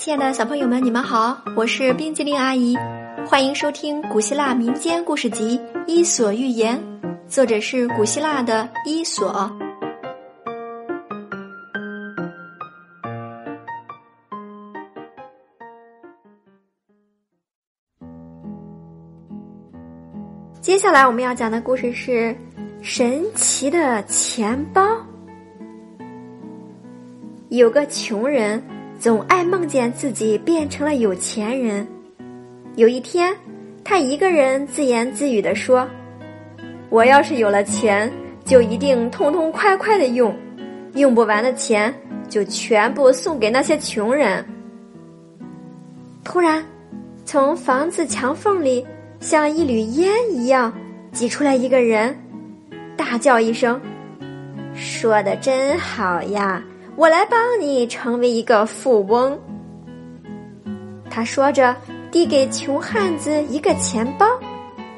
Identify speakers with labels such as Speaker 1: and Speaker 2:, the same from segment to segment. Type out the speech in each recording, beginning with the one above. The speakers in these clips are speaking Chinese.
Speaker 1: 亲爱的小朋友们，你们好，我是冰激凌阿姨，欢迎收听古希腊民间故事集《伊索寓言》，作者是古希腊的伊索。接下来我们要讲的故事是《神奇的钱包》。有个穷人。总爱梦见自己变成了有钱人。有一天，他一个人自言自语地说：“我要是有了钱，就一定痛痛快快的用，用不完的钱就全部送给那些穷人。”突然，从房子墙缝里像一缕烟一样挤出来一个人，大叫一声：“说的真好呀！”我来帮你成为一个富翁。他说着，递给穷汉子一个钱包，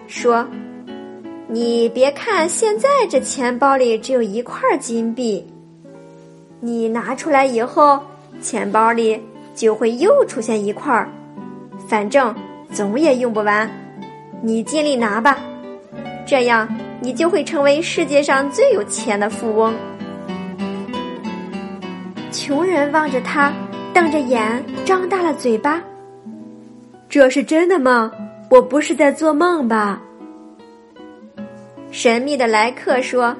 Speaker 1: 说：“你别看现在这钱包里只有一块金币，你拿出来以后，钱包里就会又出现一块儿，反正总也用不完。你尽力拿吧，这样你就会成为世界上最有钱的富翁。”穷人望着他，瞪着眼，张大了嘴巴。这是真的吗？我不是在做梦吧？神秘的来客说：“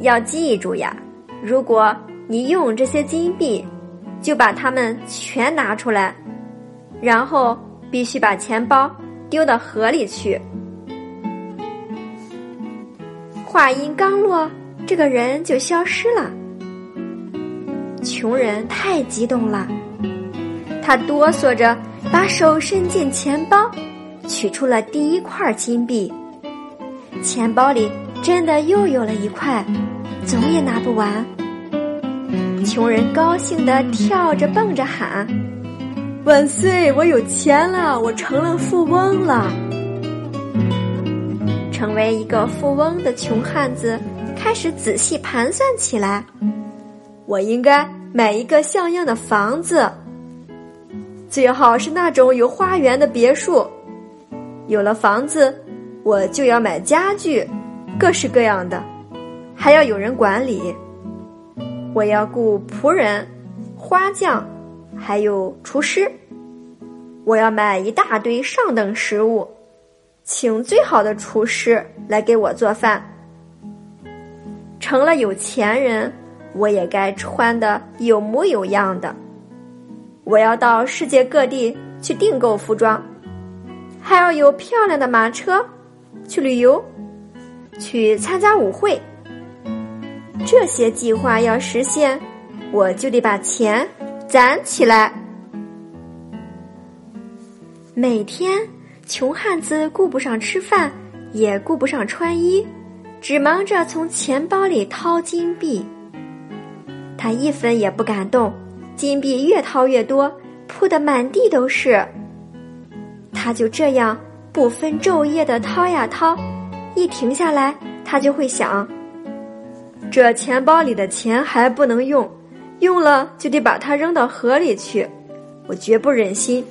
Speaker 1: 要记住呀，如果你用这些金币，就把它们全拿出来，然后必须把钱包丢到河里去。”话音刚落，这个人就消失了。穷人太激动了，他哆嗦着把手伸进钱包，取出了第一块金币。钱包里真的又有了一块，总也拿不完。穷人高兴的跳着蹦着喊：“万岁！我有钱了，我成了富翁了！”成为一个富翁的穷汉子开始仔细盘算起来。我应该买一个像样的房子，最好是那种有花园的别墅。有了房子，我就要买家具，各式各样的，还要有人管理。我要雇仆人、花匠，还有厨师。我要买一大堆上等食物，请最好的厨师来给我做饭。成了有钱人。我也该穿的有模有样的。我要到世界各地去订购服装，还要有漂亮的马车，去旅游，去参加舞会。这些计划要实现，我就得把钱攒起来。每天，穷汉子顾不上吃饭，也顾不上穿衣，只忙着从钱包里掏金币。他一分也不敢动，金币越掏越多，铺的满地都是。他就这样不分昼夜的掏呀掏，一停下来，他就会想：这钱包里的钱还不能用，用了就得把它扔到河里去，我绝不忍心。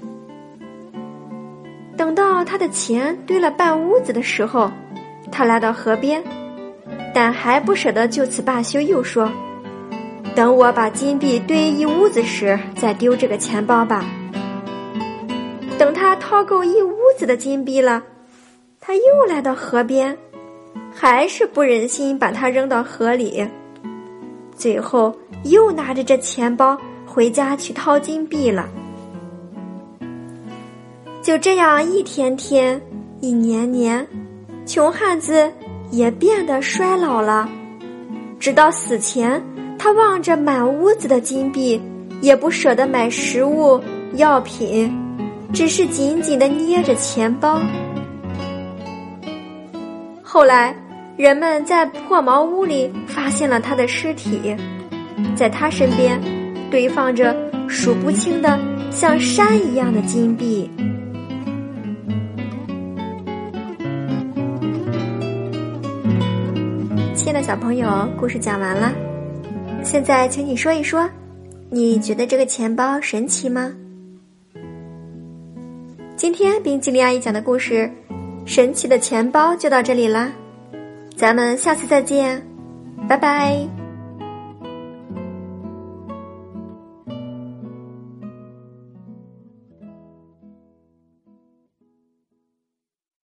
Speaker 1: 等到他的钱堆了半屋子的时候，他来到河边，但还不舍得就此罢休，又说。等我把金币堆一屋子时，再丢这个钱包吧。等他掏够一屋子的金币了，他又来到河边，还是不忍心把它扔到河里。最后又拿着这钱包回家去掏金币了。就这样，一天天，一年年，穷汉子也变得衰老了，直到死前。他望着满屋子的金币，也不舍得买食物、药品，只是紧紧的捏着钱包。后来，人们在破茅屋里发现了他的尸体，在他身边堆放着数不清的像山一样的金币。亲爱的小朋友，故事讲完了。现在，请你说一说，你觉得这个钱包神奇吗？今天冰激凌阿姨讲的故事《神奇的钱包》就到这里啦，咱们下次再见，拜拜。